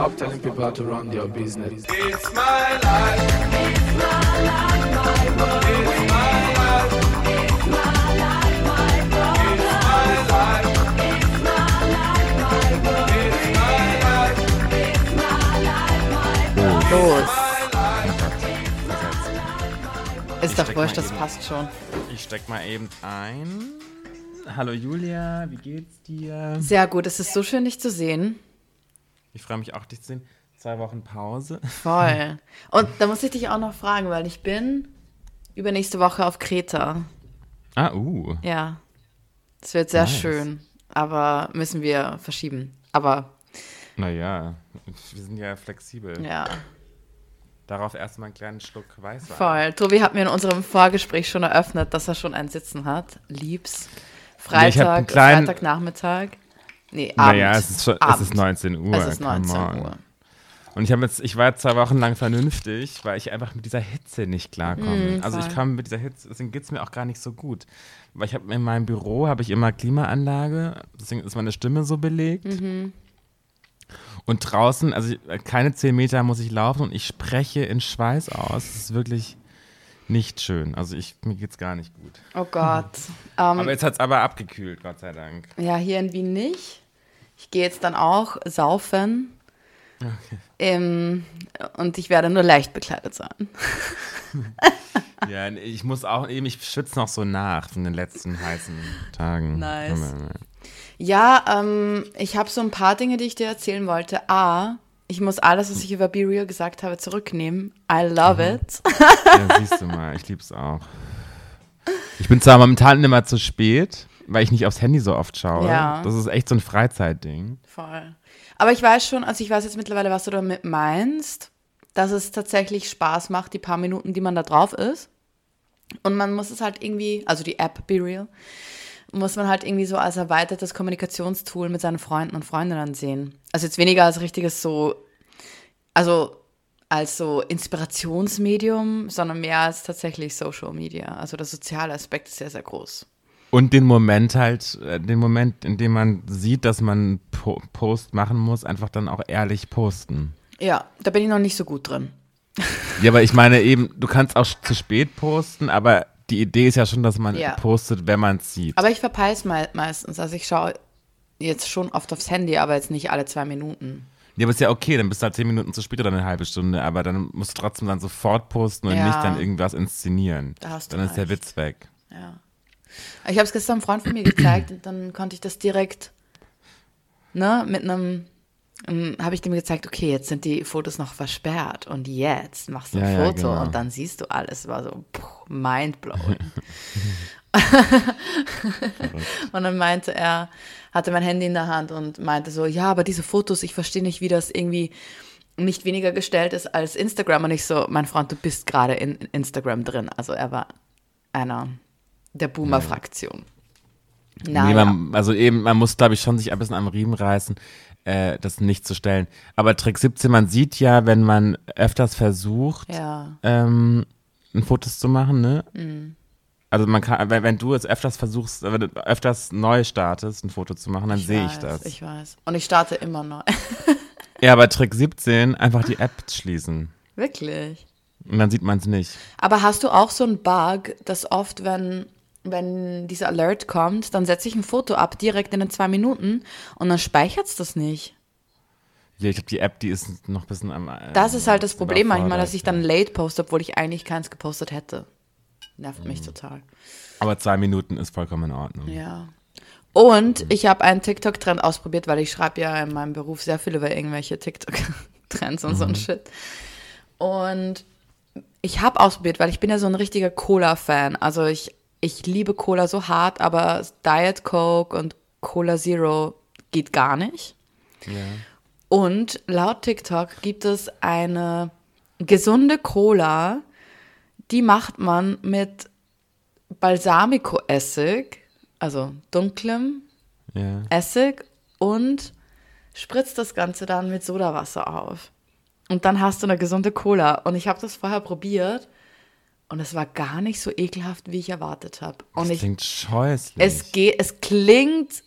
Stop telling people to run their business. It's my life. It's my life, my world. It's my life. It's my life, my world. It's my life. It's my life, my world. It's my life. It's my life, my world. Los. Ist doch wurscht, das eben- passt schon. Ich steck mal eben ein. Hallo Julia, wie geht's dir? Sehr gut, es ist so schön, dich zu sehen. Ich freue mich auch, dich zu sehen. Zwei Wochen Pause. Voll. Und da muss ich dich auch noch fragen, weil ich bin übernächste Woche auf Kreta. Ah, uh. Ja. Das wird sehr Nice. schön, aber müssen wir verschieben. Aber Naja, wir sind ja flexibel. ja, Darauf erstmal einen kleinen Schluck Weißwein. voll. Tobi hat mir in unserem Vorgespräch schon eröffnet, dass er schon ein Sitzen hat. Liebs. Freitag, kleinen- Freitagnachmittag. Nee, Abend. Naja, es ist, schon, es ist 19 Uhr. Es ist come 19 on. Uhr. Und ich habe jetzt, ich war jetzt zwei Wochen lang vernünftig, weil ich einfach mit dieser Hitze nicht klarkomme. Mm, also ich komme mit dieser Hitze, deswegen geht es mir auch gar nicht so gut. Weil ich habe in meinem Büro habe ich immer Klimaanlage, deswegen ist meine Stimme so belegt. Mhm. Und draußen, also ich- keine zehn Meter muss ich laufen und ich spreche in Schweiß aus. Das ist wirklich nicht schön. Also ich, mir geht's gar nicht gut. Oh Gott. Ähm, Aber jetzt hat es aber abgekühlt, Gott sei Dank. Ja, hier in Wien nicht. Ich gehe jetzt dann auch saufen. Ähm, und ich werde nur leicht bekleidet sein. Ja, ich muss auch eben, ich schwitze noch so nach von den letzten heißen Tagen. Nice. Ja, ähm, ich habe so ein paar Dinge, die ich dir erzählen wollte. A, ich muss alles, was ich über Be Real gesagt habe, zurücknehmen. I love it. Ja, siehst du mal, ich lieb's auch. Ich bin zwar momentan immer zu spät, weil ich nicht aufs Handy so oft schaue. Ja. Das ist echt so ein Freizeitding. Voll. Aber ich weiß schon, also ich weiß jetzt mittlerweile, was du damit meinst, dass es tatsächlich Spaß macht, die paar Minuten, die man da drauf ist. Und man muss es halt irgendwie, also die App Be Real, muss man halt irgendwie so als erweitertes Kommunikationstool mit seinen Freunden und Freundinnen sehen. Also jetzt weniger als richtiges so, also als so Inspirationsmedium, sondern mehr als tatsächlich Social Media. Also der soziale Aspekt ist sehr, sehr groß. Und den Moment halt, äh, den Moment, in dem man sieht, dass man einen po Post machen muss, einfach dann auch ehrlich posten. Ja, da bin ich noch nicht so gut drin. Ja, aber ich meine eben, du kannst auch zu spät posten, aber die Idee ist ja schon, dass man Ja. postet, wenn man es sieht. Aber ich verpeil's me meistens. Also ich schaue jetzt schon oft aufs Handy, aber jetzt nicht alle zwei Minuten. Ja, aber ist ja okay, dann bist du halt zehn Minuten zu spät oder eine halbe Stunde, aber dann musst du trotzdem dann sofort posten und Ja. nicht dann irgendwas inszenieren. Da hast du dann ist der recht. Witz weg. Ja. Ich habe es gestern einem Freund von mir gezeigt und dann konnte ich das direkt, ne, mit einem, habe ich dem gezeigt, okay, jetzt sind die Fotos noch versperrt und jetzt machst du ein Ja, ja, Foto genau. und dann siehst du alles. War so puh, mindblowing. und dann meinte er, hatte mein Handy in der Hand und meinte so, ja, aber diese Fotos, ich verstehe nicht, wie das irgendwie nicht weniger gestellt ist als Instagram. Und ich so, mein Freund, du bist gerade in Instagram drin. Also er war einer der Boomer-Fraktion. Nee, Naja. man, also eben, man muss, glaube ich, schon sich ein bisschen am Riemen reißen, äh, das nicht zu stellen. Aber Trick 17, man sieht ja, wenn man öfters versucht, ja. ähm, ein Fotos zu machen, ne? Mhm. Also man kann, wenn, wenn du es öfters versuchst, wenn du öfters neu startest, ein Foto zu machen, dann sehe ich das. Ich weiß. Und ich starte immer neu. ja, aber Trick 17, einfach die App schließen. Wirklich. Und dann sieht man es nicht. Aber hast du auch so einen Bug, dass oft, wenn, wenn dieser Alert kommt, dann setze ich ein Foto ab direkt in den zwei Minuten und dann speichert es das nicht. Ja, ich glaube, die App, die ist noch ein bisschen am. Äh, Das ist halt das Problem manchmal, dass ich dann late poste, obwohl ich eigentlich keins gepostet hätte. Nervt mich total. Aber zwei Minuten ist vollkommen in Ordnung. Ja. Und ich habe einen TikTok-Trend ausprobiert, weil ich schreibe ja in meinem Beruf sehr viel über irgendwelche TikTok-Trends und so ein Shit. Und ich habe ausprobiert, weil ich bin ja so ein richtiger Cola-Fan. Also ich, ich liebe Cola so hart, aber Diet Coke und Cola Zero geht gar nicht. Ja. Und laut TikTok gibt es eine gesunde Cola, die macht man mit Balsamico-Essig, also dunklem ja. Essig und spritzt das Ganze dann mit Sodawasser auf. Und dann hast du eine gesunde Cola. Und ich habe das vorher probiert und es war gar nicht so ekelhaft, wie ich erwartet habe. Und Das ich, klingt scheußlich. es geht, es klingt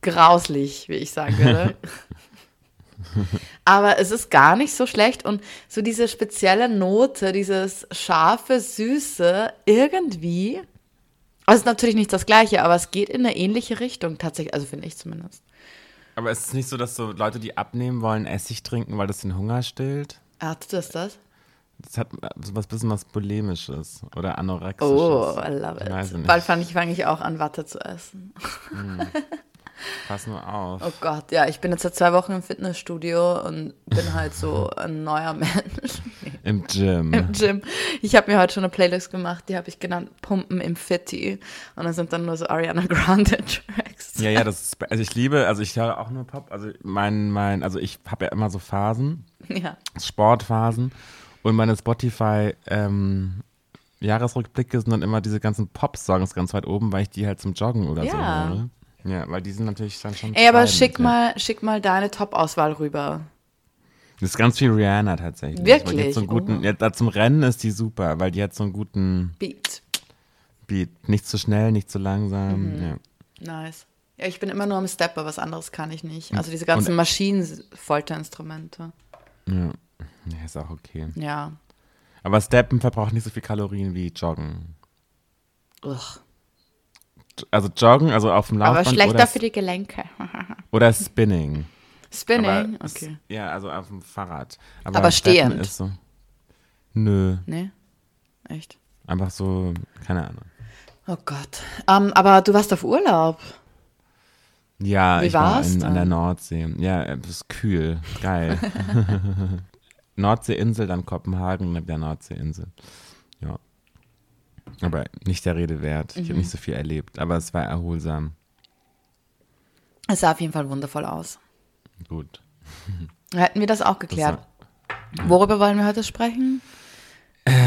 grauslich, wie ich sagen würde. Aber es ist gar nicht so schlecht und so diese spezielle Note, dieses scharfe, süße, irgendwie. Also es ist natürlich nicht das gleiche, aber es geht in eine ähnliche Richtung tatsächlich, also finde ich zumindest. Aber ist es nicht so, dass so Leute, die abnehmen wollen, Essig trinken, weil das den Hunger stillt? Tut das das? Das hat so was bisschen was Polemisches oder Anorexisches. Oh, I love Ich it. nicht. Bald fange ich, fang ich auch an, Watte zu essen. Pass nur auf. Oh Gott, ja, ich bin jetzt seit zwei Wochen im Fitnessstudio und bin halt so ein neuer Mensch Im Gym. im Gym. Ich habe mir heute schon eine Playlist gemacht, die habe ich genannt Pumpen im Fitti. Und da sind dann nur so Ariana Grande Tracks. Ja, ja, das ist, also ich liebe, also ich höre auch nur Pop. Also mein, mein, also ich habe ja immer so Phasen, Ja. Sportphasen und meine Spotify ähm, Jahresrückblicke sind dann immer diese ganzen Pop-Songs ganz weit oben, weil ich die halt zum Joggen oder so Ja. höre. Ja, weil die sind natürlich dann schon. Ey, aber schick mal, schick mal deine Top-Auswahl rüber. Das ist ganz viel Rihanna tatsächlich. Wirklich? Weil die hat so einen guten, Oh. ja, da zum Rennen ist die super, weil die hat so einen guten Beat. Beat. Nicht zu schnell, nicht zu langsam. Mhm. Ja. Nice. Ja, ich bin immer nur am Stepper, was anderes kann ich nicht. Also diese ganzen Und- Maschinen-Folterinstrumente. Ja. ja, ist auch okay. Ja. Aber Steppen verbraucht nicht so viel Kalorien wie Joggen. Ugh. Also Joggen, also auf dem Aber Laufband schlechter oder, für die Gelenke. oder Spinning. Spinning, Aber okay. Ja, also auf dem Fahrrad. Aber Steppen stehend? Ist so, nö, Nee? Echt? einfach so, keine Ahnung. Oh Gott. Ähm, aber du warst auf Urlaub. Ja, Wie ich war in, an der? Nordsee. Ja, es ist kühl, geil. Nordseeinsel, dann Kopenhagen, dann der Nordseeinsel. Ja. Aber nicht der Rede wert. Ich Mhm. habe nicht so viel erlebt, aber es war erholsam. Es sah auf jeden Fall wundervoll aus. Gut. Hätten wir das auch Das geklärt. war- Worüber wollen wir heute sprechen?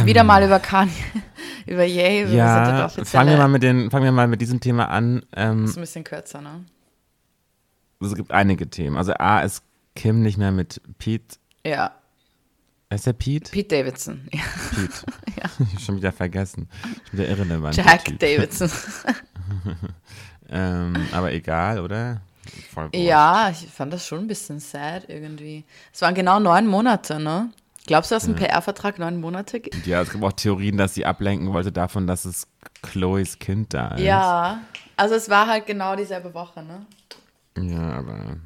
Wieder mal über Kanye, über Ye, über Ja, fangen wir, mal mit den, fangen wir mal mit diesem Thema an. Ähm, ist ein bisschen kürzer, ne? es gibt einige Themen. Also A ist Kim nicht mehr mit Pete. Ja, Ist der Pete? Pete Davidson. Ja. Pete. Ja. Ich schon wieder vergessen. Schon wieder irrelevant. Jack. Davidson. Ähm, aber egal, oder? Ja, ich fand das schon ein bisschen sad irgendwie. Es waren genau neun Monate, ne? Glaubst du, dass ein PR-Vertrag neun Monate gibt? Ja, es gibt auch Theorien, dass sie ablenken wollte davon, dass es Chloes Kind da ist. Ja, also es war halt genau dieselbe Woche, ne? Ja, aber.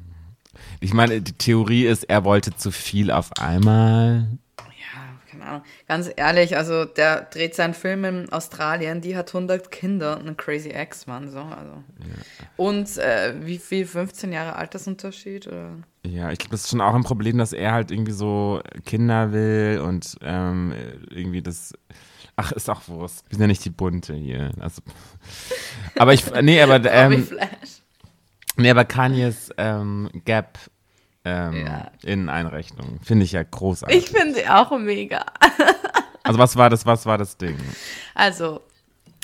Ich meine, die Theorie ist, er wollte zu viel auf einmal. Ja, keine Ahnung. Ganz ehrlich, also der dreht seinen Film in Australien, die hat 100 Kinder und einen crazy Ex-Mann, so, also. Und äh, wie viel, 15 Jahre Altersunterschied? Oder? Ja, ich glaube, das ist schon auch ein Problem, dass er halt irgendwie so Kinder will und ähm, irgendwie das. Ach, ist auch Wurst. Wir sind ja nicht die Bunte hier. Also, aber ich. Nee, aber. Ähm, nee, aber Kanyes ähm, Gap. Ähm, Ja. Inneneinrechnung. Finde ich ja großartig. Ich finde sie auch mega. also was war das, was war das Ding? Also,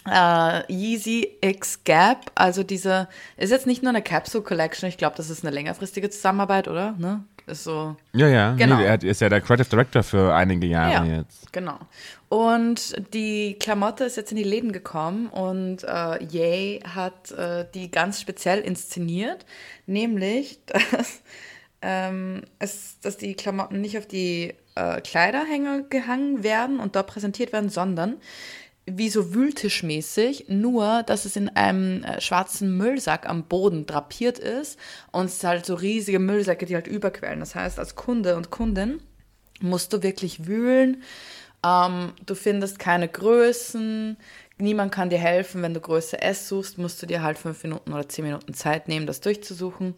äh, Yeezy X Gap, also diese, ist jetzt nicht nur eine Capsule Collection, ich glaube, das ist eine längerfristige Zusammenarbeit, oder? Ne? Ist so, Ja, ja. Genau. Nee, er ist ja der Creative Director für einige Jahre Ja. jetzt. genau. Und die Klamotte ist jetzt in die Läden gekommen und äh, Ye hat äh, die ganz speziell inszeniert, nämlich, dass, ähm, es, dass die Klamotten nicht auf die äh, Kleiderhänger gehangen werden und dort präsentiert werden, sondern wie so wühltischmäßig, nur dass es in einem äh, schwarzen Müllsack am Boden drapiert ist und es halt so riesige Müllsäcke, die halt überquellen. Das heißt, als Kunde und Kundin musst du wirklich wühlen. Ähm, du findest keine Größen. Niemand kann dir helfen. Wenn du Größe S suchst, musst du dir halt fünf Minuten oder zehn Minuten Zeit nehmen, das durchzusuchen.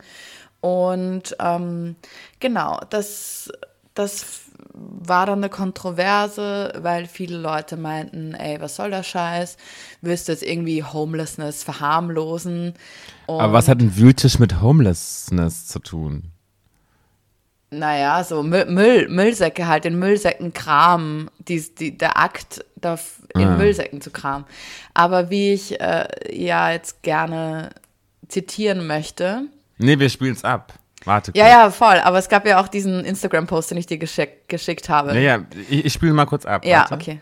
Und ähm, genau, das, das war dann eine Kontroverse, weil viele Leute meinten, ey, was soll der Scheiß? Willst du jetzt irgendwie Homelessness verharmlosen? Und, Aber was hat ein Wühltisch mit Homelessness zu tun? Naja, so Müll, Müll, Müllsäcke halt, in Müllsäcken kramen, die, die, der Akt, da in Ah. Müllsäcken zu kramen. Aber wie ich äh, ja jetzt gerne zitieren möchte, Nee, wir spielen es ab. Warte ja, kurz. ja, voll, aber es gab ja auch diesen Instagram-Post, den ich dir geschick, geschickt habe. Ja, ja, ich, ich spiele mal kurz ab. Ja, warte. okay.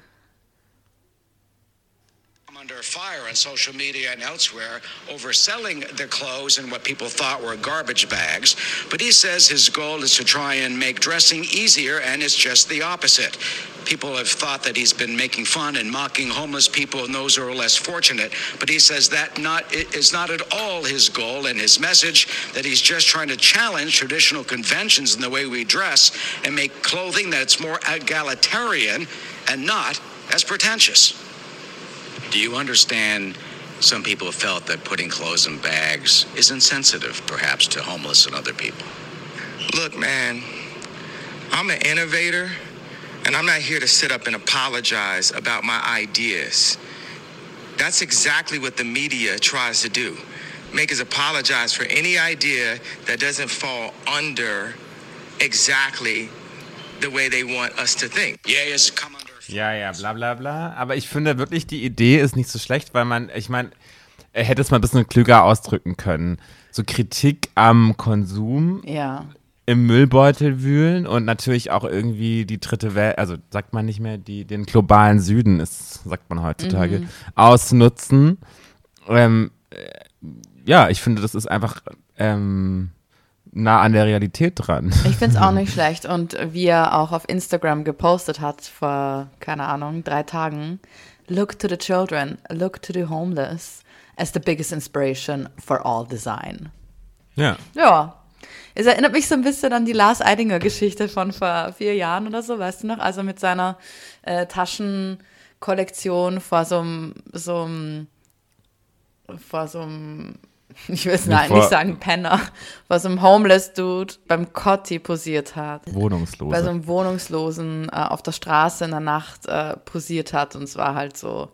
Under fire on social media and elsewhere over selling the clothes in what people thought were garbage bags. But he says his goal is to try and make dressing easier, and it's just the opposite. People have thought that he's been making fun and mocking homeless people and those who are less fortunate, but he says that not not at all his goal and his message that he's just trying to challenge traditional conventions in the way we dress and make clothing that's more egalitarian and not as pretentious. Do you understand? Some people have felt that putting clothes in bags is insensitive, perhaps, to homeless and other people. Look, man, I'm an innovator, and I'm not here to sit up and apologize about my ideas. That's exactly what the media tries to do make us apologize for any idea that doesn't fall under exactly the way they want us to think. Yeah, it's come under. Ja, ja, bla bla bla. Aber ich finde wirklich, die Idee ist nicht so schlecht, weil man, ich meine, er hätte es mal ein bisschen klüger ausdrücken können. So Kritik am Konsum Ja. im Müllbeutel wühlen und natürlich auch irgendwie die dritte Welt, also sagt man nicht mehr, die, den globalen Süden ist, sagt man heutzutage, ausnutzen. Ähm, äh, ja, ich finde, das ist einfach ähm, nah an der Realität dran. Ich finde es auch nicht schlecht. Und wie er auch auf Instagram gepostet hat vor, keine Ahnung, drei Tagen, look to the children, look to the homeless as the biggest inspiration for all design. Ja. Ja. Es erinnert mich so ein bisschen an die Lars Eidinger Geschichte von vor vier Jahren oder so, weißt du noch? Also mit seiner äh, Taschenkollektion vor so einem, so einem, vor so einem, ich will es Nicht nein, nicht sagen Penner, vor so einem Homeless Dude beim Cotti posiert hat. Bei so einem Wohnungslosen äh, auf der Straße in der Nacht äh, posiert hat und es war halt so.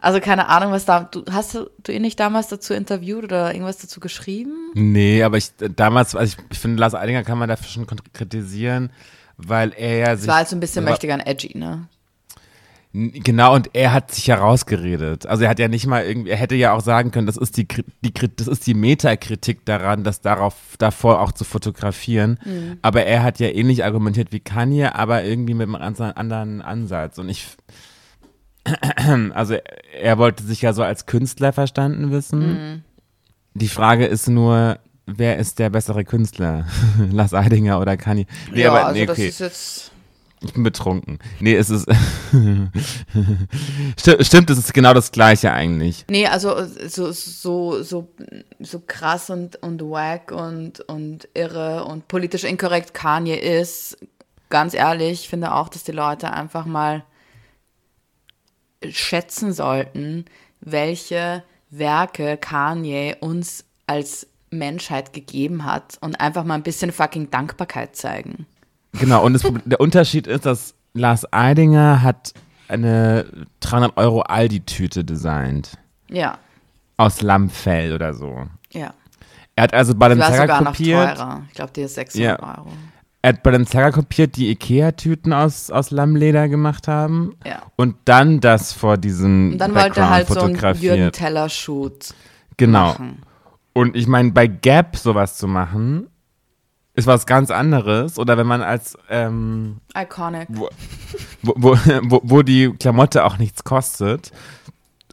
Also keine Ahnung, was da. Du hast du, du ihn nicht damals dazu interviewt oder irgendwas dazu geschrieben? Nee, aber ich damals, also ich, ich finde, Lars Eidinger kann man dafür schon kritisieren, weil er ja Es sich. war halt so ein bisschen möchte gern edgy, ne? Genau, und er hat sich herausgeredet. Also er hat ja nicht mal irgendwie, er hätte ja auch sagen können, das ist die, die das ist die Metakritik daran, das darauf davor auch zu fotografieren. Mhm. Aber er hat ja ähnlich argumentiert wie Kanye, aber irgendwie mit einem anderen Ansatz. Und ich, also er wollte sich ja so als Künstler verstanden wissen. Mhm. Die Frage ist nur, wer ist der bessere Künstler? Lars Eidinger oder Kanye? Nee, ja, aber also nee, das okay. ist jetzt. Ich bin betrunken. Nee, es ist. Sti- Stimmt, es ist genau das Gleiche eigentlich. Nee, also so, so, so, so krass und, und wack und, und irre und politisch inkorrekt Kanye ist, ganz ehrlich, ich finde auch, dass die Leute einfach mal schätzen sollten, welche Werke Kanye uns als Menschheit gegeben hat und einfach mal ein bisschen fucking Dankbarkeit zeigen. Genau, und das, der Unterschied ist, dass Lars Eidinger hat eine 300 Euro Aldi-Tüte designt. Ja, Aus Lammfell oder so. ja. Er hat also Balenciaga sogar noch kopiert. teurer. Ich glaube, die ist 600 Ja. Euro. Er hat Balenciaga kopiert, die Ikea-Tüten aus, aus Lammleder gemacht haben. Ja. Und dann das vor diesem Und dann wollte er Background halt so einen Jürgen. Teller-Shoot genau. machen. Und ich meine, bei Gap sowas zu machen, ist was ganz anderes. Oder wenn man als, ähm, Iconic. wo, wo, wo, wo, die Klamotte auch nichts kostet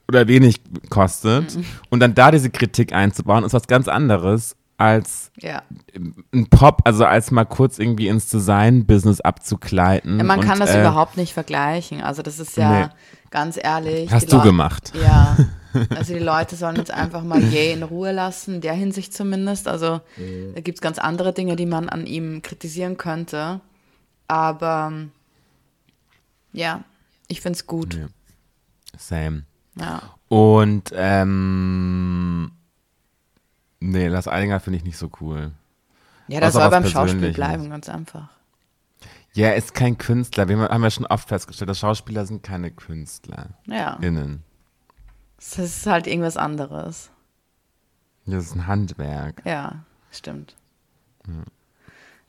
oder wenig kostet Mhm. und dann da diese Kritik einzubauen, ist was ganz anderes als Ja. ein Pop, also als mal kurz irgendwie ins Design-Business abzugleiten. Ja, man und, kann das äh, überhaupt nicht vergleichen. Also das ist ja Nee. ganz ehrlich. Hast du gemacht. Ja. Also die Leute sollen jetzt einfach mal Ye in Ruhe lassen, in der Hinsicht zumindest. Also da gibt es ganz andere Dinge, die man an ihm kritisieren könnte. Aber ja, ich finde es gut. Ja. Same. Ja. Und, ähm, nee, Lars Eidinger finde ich nicht so cool. Ja, das soll beim Schauspiel bleiben, ganz einfach. Ja, er ist kein Künstler. Wir haben ja schon oft festgestellt, dass Schauspieler sind keine KünstlerInnen. Ja. Das ist halt irgendwas anderes. Das ist ein Handwerk. Ja, stimmt.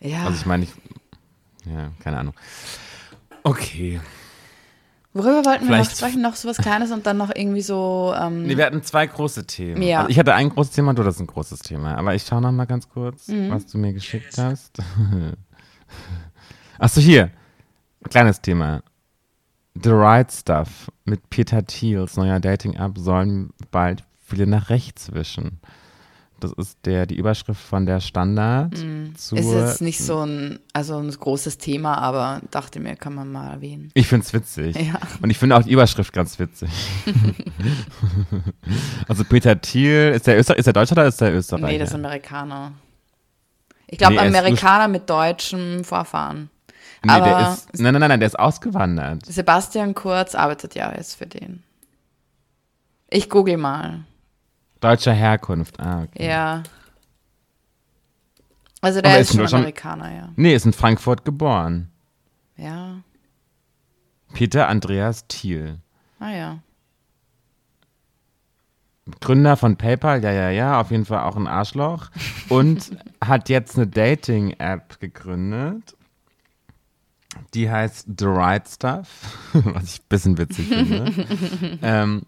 Ja. Also ich meine, ich, ja, keine Ahnung. Okay. Worüber wollten wir noch Vielleicht- sprechen? Noch so was Kleines und dann noch irgendwie so. Ähm, Nee, wir hatten zwei große Themen. Ja. Also ich hatte ein großes Thema, du hattest ein großes Thema. Aber ich schaue noch mal ganz kurz, Mhm. was du mir geschickt hast. Achso, hier. Kleines Thema. The Right Stuff mit Peter Thiels neuer Dating-App sollen bald viele nach rechts wischen. Das ist der, die Überschrift von der Standard. Mm. Ist jetzt nicht so ein, also ein großes Thema, aber dachte mir, kann man mal erwähnen. Ich finde es witzig. Ja. Und ich finde auch die Überschrift ganz witzig. also Peter Thiel, ist der, Öster ist der Deutscher oder ist der Österreicher? Nee, das ist Amerikaner. Ich glaube, Nee, er Amerikaner mit deutschem Vorfahren. Nee, aber der ist, nein, nein, nein, nein, der ist ausgewandert. Sebastian Kurz arbeitet ja jetzt für den. Ich google mal. Deutscher Herkunft. Ah, okay. Ja. Also Aber der ist ist nur schon- Amerikaner, ja. Nee, ist in Frankfurt geboren. Ja. Peter Andreas Thiel. Ah ja. Gründer von PayPal, ja, ja, ja, auf jeden Fall auch ein Arschloch. Und hat jetzt eine Dating-App gegründet. Die heißt The Right Stuff, was ich ein bisschen witzig finde. ähm,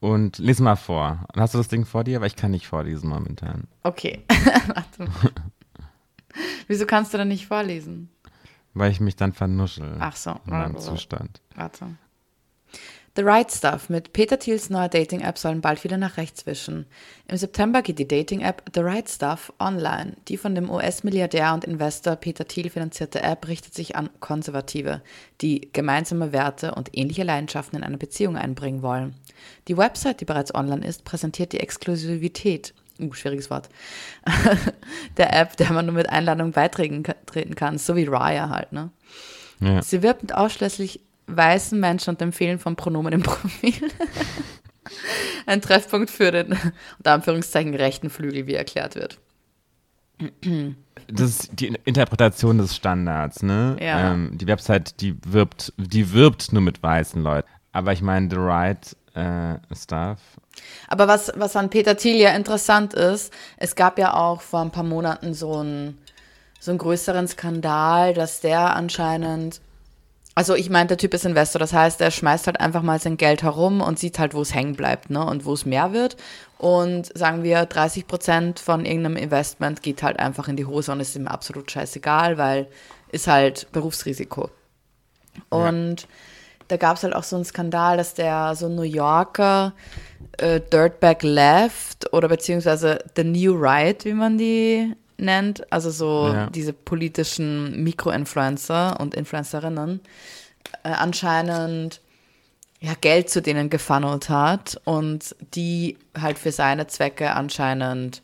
und lies mal vor. Hast du das Ding vor dir? Weil ich kann nicht vorlesen momentan. Okay. Warte. Wieso kannst du denn nicht vorlesen? Weil ich mich dann vernuschel Ach so. in meinem Zustand. Warte. The Right Stuff mit Peter Thiels neuer Dating-App sollen bald wieder nach rechts wischen. Im September geht die Dating-App The Right Stuff online. Die von dem US-Milliardär und Investor Peter Thiel finanzierte App richtet sich an Konservative, die gemeinsame Werte und ähnliche Leidenschaften in eine Beziehung einbringen wollen. Die Website, die bereits online ist, präsentiert die Exklusivität, uh, schwieriges Wort, der App, der man nur mit Einladung beitreten ka- treten kann, so wie Raya halt, ne? Ja. Sie wirbt mit ausschließlich weißen Menschen und dem Fehlen von Pronomen im Profil. Ein Treffpunkt für den, unter Anführungszeichen, rechten Flügel, wie erklärt wird. Das ist die Interpretation des Standards, ne? Ja. Ähm, die Website, die wirbt, die wirbt nur mit weißen Leuten. Aber ich meine, The Right äh, Stuff. Aber was, was an Peter Thiel ja interessant ist, es gab ja auch vor ein paar Monaten so einen, so einen größeren Skandal, dass der anscheinend, also ich meine, der Typ ist Investor, das heißt, er schmeißt halt einfach mal sein Geld herum und sieht halt, wo es hängen bleibt, ne, und wo es mehr wird. Und sagen wir, 30 Prozent von irgendeinem Investment geht halt einfach in die Hose und ist ihm absolut scheißegal, weil ist halt Berufsrisiko. Und da gab es halt auch so einen Skandal, dass der so ein New Yorker äh, Dirtbag Left oder beziehungsweise The New Right, wie man die nennt, also so Ja. diese politischen Mikroinfluencer und Influencerinnen, äh, anscheinend ja, Geld zu denen gefunnelt hat und die halt für seine Zwecke anscheinend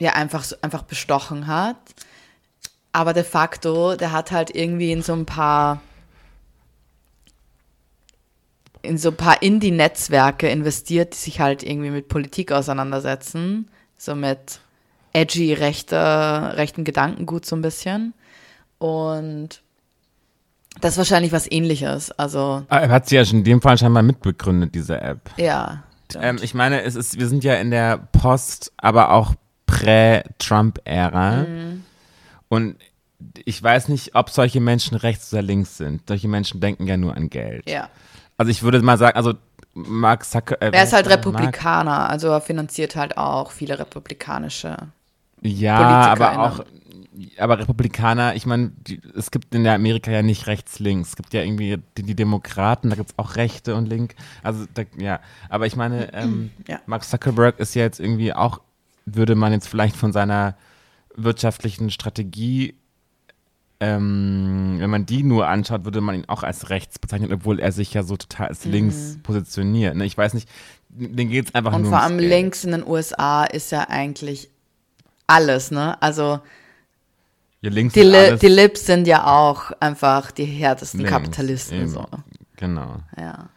ja einfach, einfach bestochen hat. Aber de facto, der hat halt irgendwie in so ein paar in so ein paar Indie-Netzwerke investiert, die sich halt irgendwie mit Politik auseinandersetzen, so mit edgy rechter, rechten Gedankengut so ein bisschen. Und das ist wahrscheinlich was ähnliches. Also, Ah, Er hat sie ja schon in dem Fall scheinbar mitbegründet, diese App. ja. Ähm, ich meine, es ist, wir sind ja in der Post-, aber auch Prä-Trump-Ära. Mhm. Und ich weiß nicht, ob solche Menschen rechts oder links sind. Solche Menschen denken ja nur an Geld. Ja. Also ich würde mal sagen, also Mark Zucker. Äh, Er ist halt wer Mark- Republikaner, also er finanziert halt auch viele republikanische. Ja, aber PolitikerInnen. auch, aber Republikaner, ich meine, es gibt in der Amerika ja nicht rechts, links. Es gibt ja irgendwie die, die Demokraten, da gibt es auch Rechte und Link. Also, da, ja, aber ich meine, ähm, Ja. Mark Zuckerberg ist ja jetzt irgendwie auch, würde man jetzt vielleicht von seiner wirtschaftlichen Strategie, ähm, wenn man die nur anschaut, würde man ihn auch als rechts bezeichnen, obwohl er sich ja so total als links positioniert. Ne? Ich weiß nicht, den geht es einfach Mhm. Und nur vor ums allem links in den USA ist ja eigentlich alles, ne? Also Ja, links die, Li die Lips sind ja auch einfach die härtesten links, Kapitalisten. eben. So. Genau. Ja.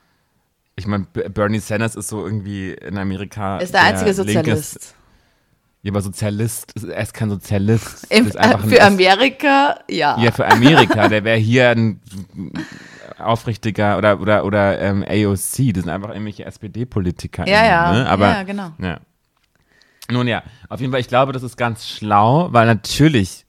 Ich meine, Bernie Sanders ist so irgendwie in Amerika. Ist der einzige linkes- Sozialist. Ja, aber Sozialist, ist- er ist kein Sozialist. Im, ist einfach ein- für Amerika, ja. Ja, für Amerika. Der wäre hier ein aufrichtiger oder oder oder ähm, AOC. Das sind einfach irgendwelche SPD-Politiker. Ja, ja. Ne? Aber, Ja, genau. Ja. Nun ja, auf jeden Fall, ich glaube, das ist ganz schlau, weil natürlich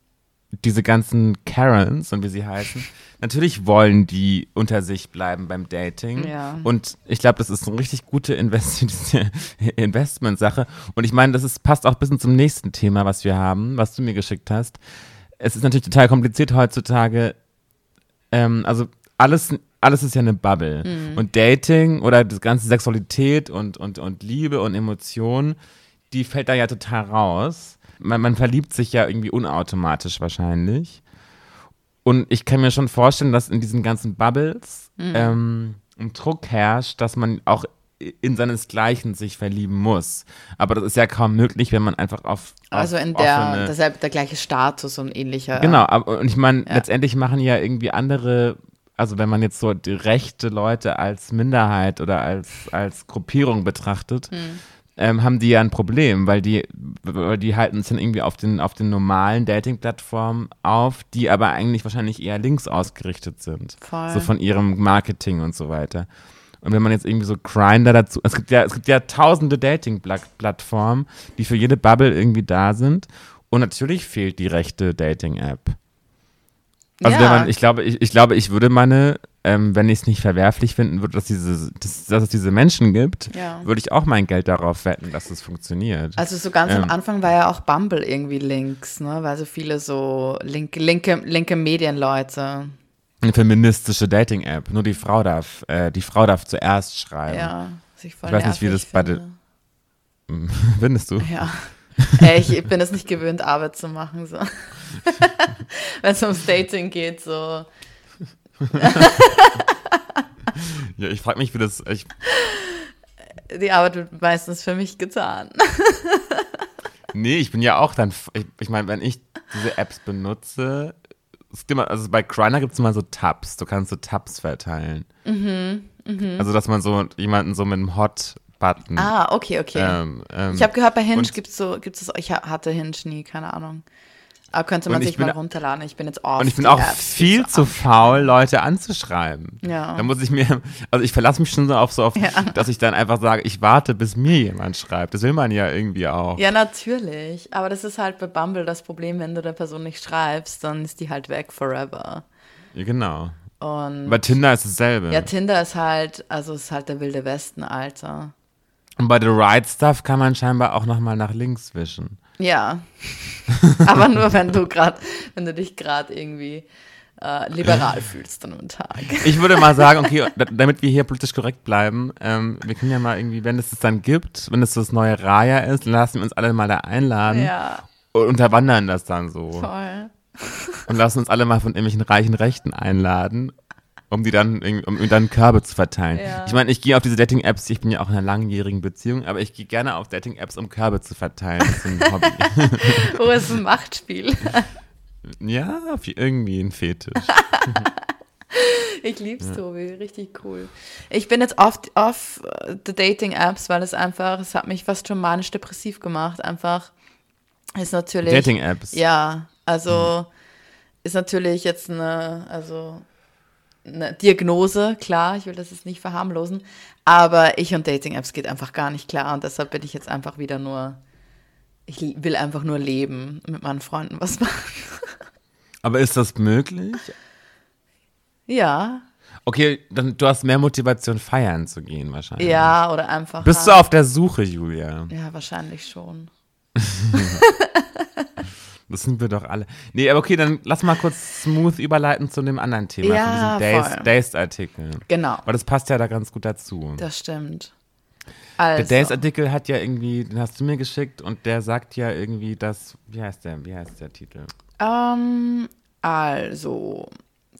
diese ganzen Karens und wie sie heißen, natürlich wollen die unter sich bleiben beim Dating. Ja. Und ich glaube, das ist eine richtig gute Invest Investmentsache. Und ich meine, das ist, passt auch ein bisschen zum nächsten Thema, was wir haben, was du mir geschickt hast. Es ist natürlich total kompliziert heutzutage. Ähm, also alles, alles ist ja eine Bubble. Mhm. Und Dating oder das ganze Sexualität und, und, und Liebe und Emotionen, die fällt da ja total raus. Man, man verliebt sich ja irgendwie unautomatisch wahrscheinlich. Und ich kann mir schon vorstellen, dass in diesen ganzen Bubbles Mhm. ähm, ein Druck herrscht, dass man auch in seinesgleichen sich verlieben muss. Aber das ist ja kaum möglich, wenn man einfach auf, auf Also in der, derselbe, der gleiche Status und ähnlicher. Genau, aber und ich meine, Ja. letztendlich machen ja irgendwie andere, also wenn man jetzt so die rechte Leute als Minderheit oder als, als Gruppierung betrachtet, Hm. Ähm, haben die ja ein Problem, weil die, die halten es dann irgendwie auf den, auf den normalen Dating-Plattformen auf, die aber eigentlich wahrscheinlich eher links ausgerichtet sind. Voll. So von ihrem Marketing und so weiter. Und wenn man jetzt irgendwie so Grindr dazu, es gibt ja, es gibt ja tausende Dating-Plattformen, die für jede Bubble irgendwie da sind. Und natürlich fehlt die rechte Dating-App. Also Ja. wenn man, ich glaube, ich, ich glaube, ich würde meine, ähm, wenn ich es nicht verwerflich finden würde, dass, diese, dass, dass es diese Menschen gibt, Ja. würde ich auch mein Geld darauf wetten, dass es funktioniert. Also so ganz am Ähm. Anfang war ja auch Bumble irgendwie links, ne? Weil so viele so linke, linke, linke Medienleute. Eine feministische Dating-App. Nur die Frau darf, äh, die Frau darf zuerst schreiben. Ja, ich weiß nicht, wie das bei finde. Findest du? Ja. Ey, ich bin es nicht gewöhnt, Arbeit zu machen. So. Wenn es ums Dating geht, so. Ja, ich frage mich, wie das. Ich, Die Arbeit wird meistens für mich getan. nee, ich bin ja auch dann. Ich, ich meine, wenn ich diese Apps benutze, immer, also bei Grindr gibt es immer so Tabs. Du kannst so Tabs verteilen. Mhm, Also, dass man so jemanden so mit einem Hot-Button. Ah, okay, okay. ähm, ähm, ich habe gehört, bei Hinge gibt es so, gibt's das, ich ha- hatte Hinge nie, keine Ahnung. Aber könnte man sich bin- mal runterladen. Ich bin jetzt off. Und ich bin auch viel so zu faul, Leute anzuschreiben. Ja. Da muss ich mir, also ich verlasse mich schon so auf so auf, Ja. dass ich dann einfach sage, ich warte, bis mir jemand schreibt. Das will man ja irgendwie auch. Ja, natürlich. Aber das ist halt bei Bumble das Problem, wenn du der Person nicht schreibst, dann ist die halt weg forever. Ja, genau. Und Bei Tinder ist dasselbe. ja, Tinder ist halt, also ist halt der wilde Westen, Alter. Und bei The Right Stuff kann man scheinbar auch nochmal nach links wischen. Ja. Aber nur wenn du gerade, wenn du dich gerade irgendwie äh, liberal fühlst an einem Tag. Ich würde mal sagen, okay, da- damit wir hier politisch korrekt bleiben, ähm, wir können ja mal irgendwie, wenn es es dann gibt, wenn es so das neue Raya ist, lassen wir uns alle mal da einladen Ja, und unterwandern das dann so. voll. Und lassen uns alle mal von irgendwelchen reichen Rechten einladen, um die dann um dann Körbe zu verteilen. Ja. Ich meine, ich gehe auf diese Dating-Apps, ich bin ja auch in einer langjährigen Beziehung, aber ich gehe gerne auf Dating-Apps, um Körbe zu verteilen. Das ist ein Hobby. Oh, es ist ein Machtspiel. ja, wie irgendwie ein Fetisch. Ich lieb's, Tobi, richtig cool. Ich bin jetzt oft off äh, the Dating-Apps, weil es einfach, es hat mich fast schon manisch-depressiv gemacht. Einfach ist natürlich. Dating-Apps. Ja, also ist natürlich jetzt eine, also eine Diagnose, klar, ich will das jetzt nicht verharmlosen, aber ich und Dating-Apps geht einfach gar nicht klar und deshalb bin ich jetzt einfach wieder nur, ich will einfach nur leben, mit meinen Freunden was machen. Aber ist das möglich? Ja, Okay, dann du hast mehr Motivation, feiern zu gehen wahrscheinlich. ja, oder einfach. Bist du halt- auf der Suche, Julia? Ja, wahrscheinlich schon. Das sind wir doch alle. Nee, aber okay, dann lass mal kurz smooth überleiten zu dem anderen Thema, Ja, von diesem voll. Days- Days-Artikel. Genau, Weil das passt ja da ganz gut dazu. das stimmt. Der Also, Days-Artikel hat ja irgendwie, den hast du mir geschickt und der sagt ja irgendwie, dass, wie heißt der, wie heißt der Titel? ähm, also,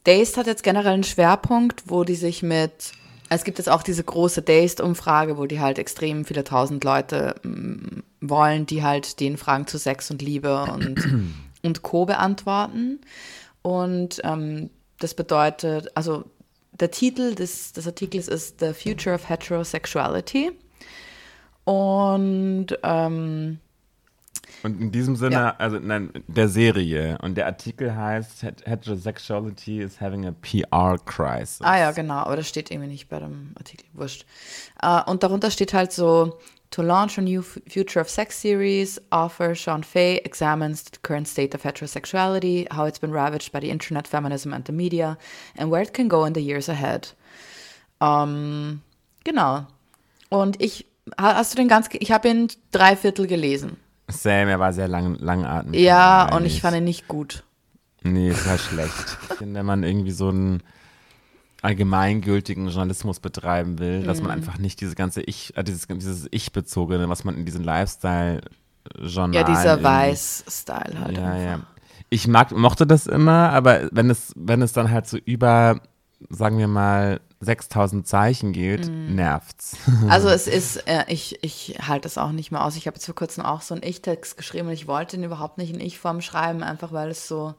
Dazed hat jetzt generell einen Schwerpunkt, wo die sich mit, es gibt jetzt auch diese große Dazed-Umfrage, wo die halt extrem viele tausend Leute mm, wollen, die halt den Fragen zu Sex und Liebe und, und Co. beantworten. Und ähm, das bedeutet, also der Titel des, des Artikels ist The Future of Heterosexuality. Und ähm, Und in diesem Sinne, Ja. also nein, der Serie. Und der Artikel heißt Het- Heterosexuality is having a PR crisis. Ah ja, genau, aber das steht irgendwie nicht bei dem Artikel, wurscht. Äh, und darunter steht halt so, to launch a new Future of Sex series, author Sean Fay examines the current state of heterosexuality, how it's been ravaged by the internet, feminism and the media, and where it can go in the years ahead. Ähm, genau. Und ich, ha- hast du den ganz, ich habe ihn drei Viertel gelesen. Sam, er war sehr lang, langatmig. Ja, und ich fand ihn nicht gut. Nee, es war schlecht. Ich finde, wenn man irgendwie so ein. Allgemeingültigen Journalismus betreiben will, dass Mhm. man einfach nicht diese ganze Ich, äh, dieses, dieses Ich-bezogene, was man in diesen Lifestyle-Journalen Ja, dieser Weiß-Style halt. Ja, ja. Ich mag, mochte das immer, aber wenn es, wenn es dann halt so über, sagen wir mal, 6000 Zeichen geht, Mhm. nervt's. Also es ist, äh, ich, ich halte es auch nicht mehr aus. Ich habe jetzt vor kurzem auch so einen Ich-Text geschrieben und ich wollte ihn überhaupt nicht in Ich-Form schreiben, einfach weil es so,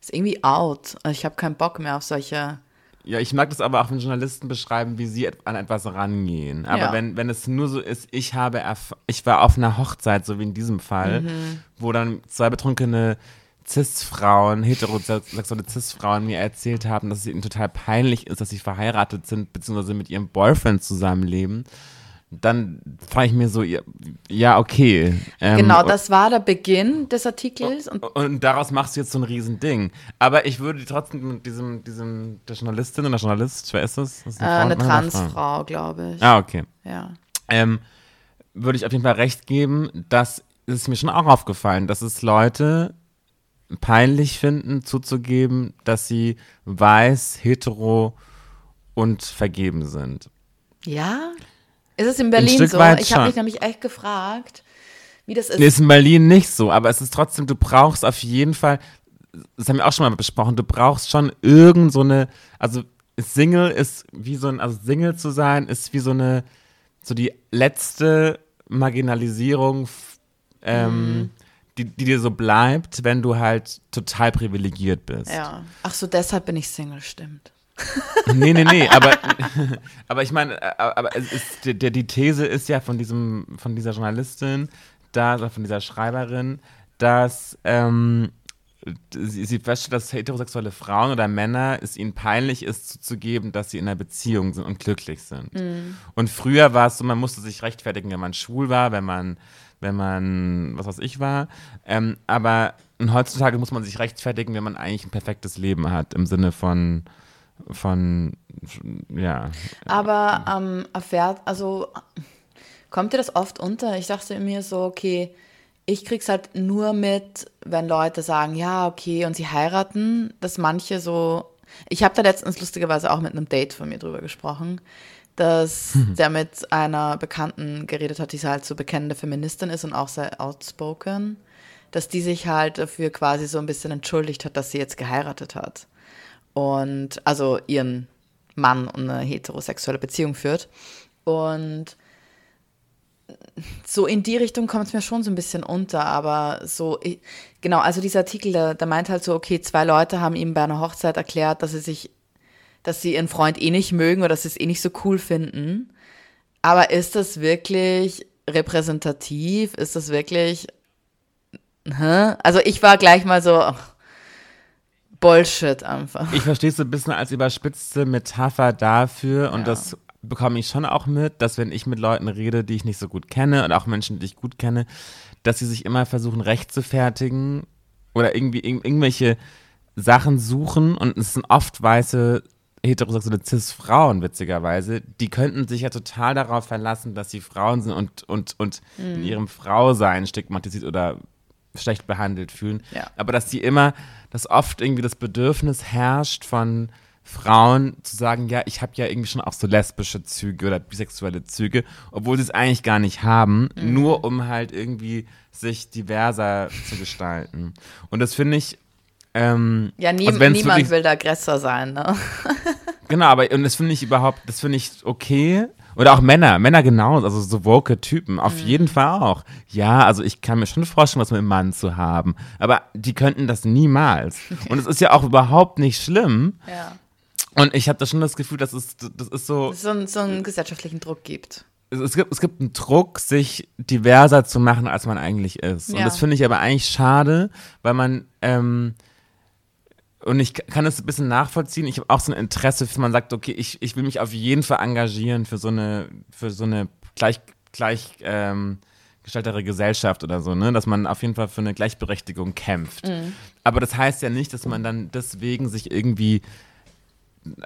ist irgendwie out. Also ich habe keinen Bock mehr auf solche, Ja, ich mag das aber auch, wenn Journalisten beschreiben, wie sie an etwas rangehen. Aber Ja. wenn, wenn es nur so ist, ich habe, erf ich war auf einer Hochzeit, so wie in diesem Fall, Mhm. wo dann zwei betrunkene Cis-Frauen, heterosexuelle Cis-Frauen mir erzählt haben, dass es ihnen total peinlich ist, dass sie verheiratet sind, beziehungsweise mit ihrem Boyfriend zusammenleben, dann fand ich mir so, ja, okay. Ähm, genau, das war der Beginn des Artikels und und daraus machst du jetzt so ein Riesending. Aber ich würde trotzdem mit diesem, diesem, der Journalistin oder Journalist, wer ist das? das ist äh, eine oder Frau? Transfrau, glaube ich. Ah, okay. Ja. Ähm, würde ich auf jeden Fall recht geben, dass es mir schon auch aufgefallen, dass es Leute peinlich finden, zuzugeben, dass sie weiß, hetero und vergeben sind. Ja? Ist es in Berlin so? Ich habe mich nämlich echt gefragt, wie das ist. Nee, ist in Berlin nicht so, aber es ist trotzdem, du brauchst auf jeden Fall, das haben wir auch schon mal besprochen, du brauchst schon irgend so eine, also Single ist wie so ein, also Single zu sein, ist wie so eine, so die letzte Marginalisierung, ähm, die, die dir so bleibt, wenn du halt total privilegiert bist. ja. Ach so, deshalb bin ich Single, stimmt. Nee, nee, nee, aber, aber ich meine, äh, aber ist, die, die These ist ja von diesem, von dieser Journalistin, da, von dieser Schreiberin, dass ähm, sie, sie feststellt, dass heterosexuelle Frauen oder Männer es ihnen peinlich ist, zuzugeben, dass sie in einer Beziehung sind und glücklich sind. Und früher war es so, man musste sich rechtfertigen, wenn man schwul war, wenn man, wenn man, was weiß ich war. Ähm, aber heutzutage muss man sich rechtfertigen, wenn man eigentlich ein perfektes Leben hat, im Sinne von von, ja. Aber ähm, erfährt, also kommt dir das oft unter? Ich dachte mir so, okay, ich krieg's halt nur mit, wenn Leute sagen, ja, okay, und sie heiraten, dass manche so. Ich habe da letztens lustigerweise auch mit einem Date von mir drüber gesprochen, dass der mit einer Bekannten geredet hat, die halt so bekennende Feministin ist und auch sehr outspoken, dass die sich halt dafür quasi so ein bisschen entschuldigt hat, dass sie jetzt geheiratet hat und also ihren Mann und eine heterosexuelle Beziehung führt. Und so in die Richtung kommt es mir schon so ein bisschen unter, aber so, genau, also dieser Artikel, der, der meint halt so, okay, zwei Leute haben ihm bei einer Hochzeit erklärt, dass sie sich, dass sie ihren Freund eh nicht mögen oder dass sie es eh nicht so cool finden. Aber ist das wirklich repräsentativ? Ist das wirklich, hä? Also ich war gleich mal so, ach, Bullshit einfach. Ich verstehe es so ein bisschen als überspitzte Metapher dafür und Ja. das bekomme ich schon auch mit, dass wenn ich mit Leuten rede, die ich nicht so gut kenne und auch Menschen, die ich gut kenne, dass sie sich immer versuchen, recht zu fertigen oder irgendwie irg irgendwelche Sachen suchen und es sind oft weiße heterosexuelle Cis-Frauen, witzigerweise, die könnten sich ja total darauf verlassen, dass sie Frauen sind und, und, und in ihrem Frausein stigmatisiert oder schlecht behandelt fühlen. Ja. Aber dass die immer, dass oft irgendwie das Bedürfnis herrscht von Frauen zu sagen, ja, ich habe ja irgendwie schon auch so lesbische Züge oder bisexuelle Züge, obwohl sie es eigentlich gar nicht haben, Mhm. nur um halt irgendwie sich diverser zu gestalten. Und das finde ich, ähm, Ja, nie, also niemand wirklich- will der Aggressor sein, ne? Genau, aber und das finde ich überhaupt, das finde ich okay. Oder auch Männer, Männer genauso, also so woke Typen, auf jeden Fall auch. Ja, also ich kann mir schon vorstellen, was mit einem Mann zu haben, aber die könnten das niemals. Und es ist ja auch überhaupt nicht schlimm. Ja. Und ich habe da schon das Gefühl, dass es, das ist so, So, einen- so einen gesellschaftlichen Druck gibt. es, gibt, es gibt einen Druck, sich diverser zu machen, als man eigentlich ist. Und Ja. das finde ich aber eigentlich schade, weil man, ähm, und ich kann es ein bisschen nachvollziehen. Ich habe auch so ein Interesse, für man sagt, okay, ich, ich will mich auf jeden Fall engagieren für so eine, für so eine gleich, gleich ähm, gestaltere Gesellschaft oder so, ne? Dass man auf jeden Fall für eine Gleichberechtigung kämpft. Aber das heißt ja nicht, dass man dann deswegen sich irgendwie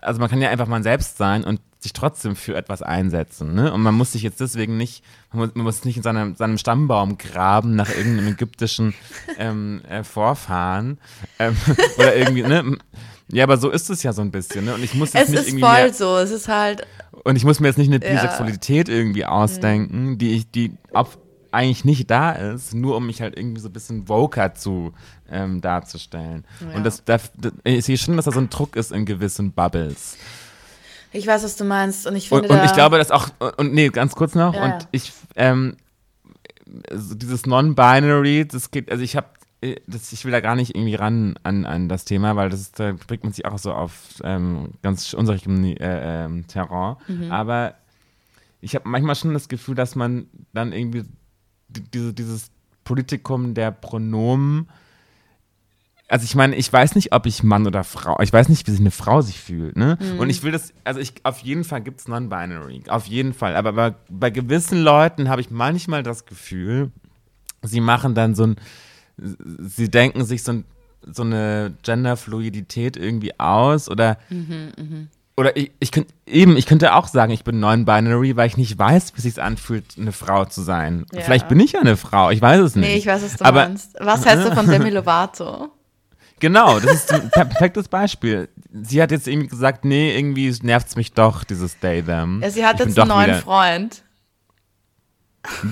also man kann ja einfach man selbst sein und sich trotzdem für etwas einsetzen. Ne? Und man muss sich jetzt deswegen nicht, man muss, man muss nicht in seinem, seinem Stammbaum graben nach irgendeinem ägyptischen ähm, äh, Vorfahren ähm, oder irgendwie, ne? Ja, aber so ist es ja so ein bisschen, ne? Und ich muss jetzt Es nicht ist irgendwie voll mehr, so. Es ist halt, und ich muss mir jetzt nicht eine Ja. Bisexualität irgendwie ausdenken, die ich, die auf, eigentlich nicht da ist, nur um mich halt irgendwie so ein bisschen woker zu ähm, darzustellen. Ja. Und das, das, das, ich sehe schon, dass da so ein Druck ist in gewissen Bubbles. ich weiß, was du meinst. Und ich Und, finde und ich da- glaube, dass auch, und nee, ganz kurz noch, Ja, und ja. ich, ähm, so dieses Non-Binary, das geht, also ich habe, das, ich will da gar nicht irgendwie ran an, an das Thema, weil das ist, da bringt man sich auch so auf ähm, ganz unserem äh, ähm, Terrain. Mhm. Aber ich habe manchmal schon das Gefühl, dass man dann irgendwie diese, dieses Politikum der Pronomen also ich meine, ich weiß nicht, ob ich Mann oder Frau, ich weiß nicht, wie sich eine Frau sich fühlt, ne? Mhm. Und ich will das, also ich, auf jeden Fall gibt es Non-Binary, auf jeden Fall. Aber bei, bei gewissen Leuten habe ich manchmal das Gefühl, sie machen dann so ein, sie denken sich so, ein, so eine Genderfluidität irgendwie aus oder Mhm, oder ich, ich könnte eben, ich könnte auch sagen, ich bin non-binary, weil ich nicht weiß, wie es sich anfühlt, eine Frau zu sein. Ja. Vielleicht bin ich ja eine Frau, ich weiß es nicht. Nee, ich weiß, was du Aber meinst. Was hältst du von Demi Lovato? Genau, das ist ein per- perfektes Beispiel. Sie hat jetzt irgendwie gesagt, nee, irgendwie nervt es mich doch, dieses Day Them. Ja, sie hat Ich jetzt einen neuen wieder- Freund.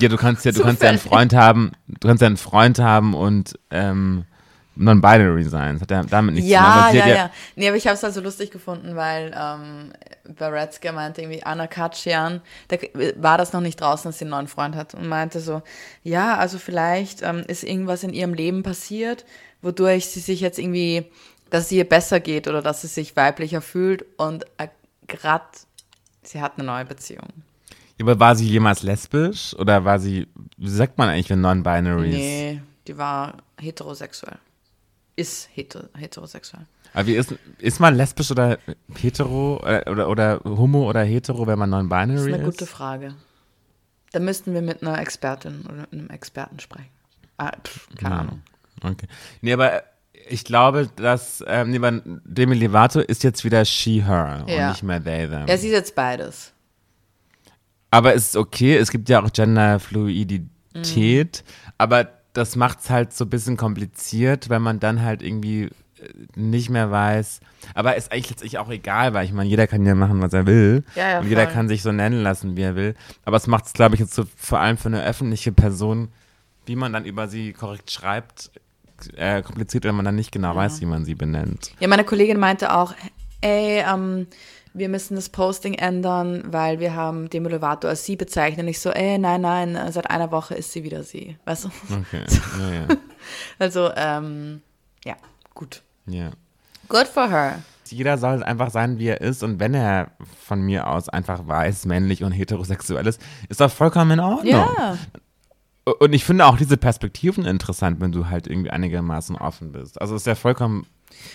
Ja, du kannst ja, du kannst ja einen. Freund haben, du kannst ja einen Freund haben und ähm, non-binary sein. Das hat ja damit nichts zu tun. Ja, sie ja, hat ja. Nee, aber ich habe es halt so lustig gefunden, weil ähm, Baretzka meinte irgendwie, Anna Katschian, da war das noch nicht draußen, dass sie einen neuen Freund hat und meinte so, ja, also vielleicht ähm, ist irgendwas in ihrem Leben passiert, wodurch sie sich jetzt irgendwie, dass es ihr besser geht oder dass sie sich weiblicher fühlt und äh, grad, sie hat eine neue Beziehung. Aber war sie jemals lesbisch oder war sie, wie sagt man eigentlich, wenn non-binary ist? Nee, die war heterosexuell. Ist heter heterosexuell. Aber wie ist, ist man lesbisch oder hetero äh, oder, oder homo oder hetero, wenn man Das non-binary ist ist? eine gute Frage. Da müssten wir mit einer Expertin oder einem Experten sprechen. Ah, pff, keine Ahnung. Okay. Nee, aber ich glaube, dass ähm, nee, Demi Lovato ist jetzt wieder she, her Ja. und nicht mehr they, them. Ja, sie ist jetzt beides. aber es ist okay, es gibt ja auch Genderfluidität, Mhm. aber das macht es halt so ein bisschen kompliziert, wenn man dann halt irgendwie äh, nicht mehr weiß. Aber ist eigentlich letztlich auch egal, weil ich meine, jeder kann ja machen, was er will. Ja, ja, und jeder voll. kann sich so nennen lassen, wie er will. Aber es macht es, glaube ich, jetzt so, vor allem für eine öffentliche Person, wie man dann über sie korrekt schreibt, äh, kompliziert, wenn man dann nicht genau weiß, wie man sie benennt. Ja, meine Kollegin meinte auch, ey, ähm, wir müssen das Posting ändern, weil wir haben Demi Lovato als sie bezeichnet. Ich so, ey, nein, nein, seit einer Woche ist sie wieder sie. Weißt du? Okay, ja, ja. Also, ähm, ja, gut. ja. Good for her. Jeder soll einfach sein, wie er ist. Und wenn er von mir aus einfach weiß, männlich und heterosexuell ist, ist das vollkommen in Ordnung. Ja. Und ich finde auch diese Perspektiven interessant, wenn du halt irgendwie einigermaßen offen bist. Also ist ja vollkommen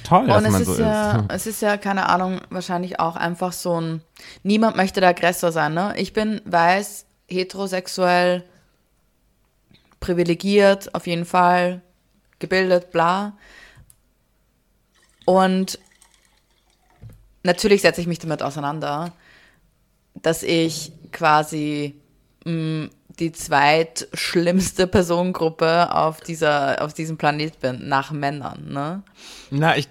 toll, dass Und es man ist, so ja, ist. es ist ja, keine Ahnung, wahrscheinlich auch einfach so ein, niemand möchte der Aggressor sein, ne? Ich bin weiß, heterosexuell, privilegiert, auf jeden Fall, gebildet, bla. Und natürlich setze ich mich damit auseinander, dass ich quasi mh, die zweitschlimmste Personengruppe auf dieser, auf diesem Planet bin, nach Männern, ne? Na, ich.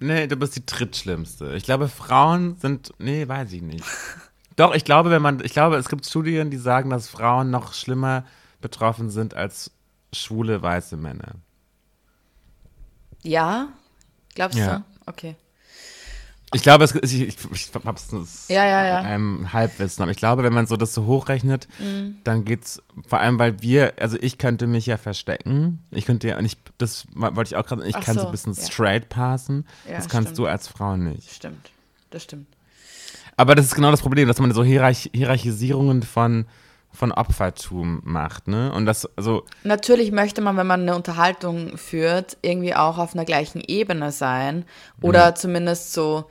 Nee, du bist die drittschlimmste. Ich glaube, Frauen sind. Nee, weiß ich nicht. Doch, ich glaube, wenn man. Ich glaube, es gibt Studien, die sagen, dass Frauen noch schlimmer betroffen sind als schwule weiße Männer. Ja? Glaubst Ja. du? Okay. Ich glaube, es, ich, ich, ich hab's das Ja, ja, ja. einem Halbwissen, aber ich glaube, wenn man so das so hochrechnet, Mhm. dann geht's vor allem, weil wir, also ich könnte mich ja verstecken. Ich könnte ja, und ich, das wollte ich auch gerade, ich Ach kann so so, ein bisschen straight passen. Das kannst stimmt. du als Frau nicht. Stimmt. Das stimmt. Aber das ist genau das Problem, dass man so Hierarch Hierarchisierungen von, von Opfertum macht, ne? Und das, also, Natürlich möchte man, wenn man eine Unterhaltung führt, irgendwie auch auf einer gleichen Ebene sein oder zumindest so,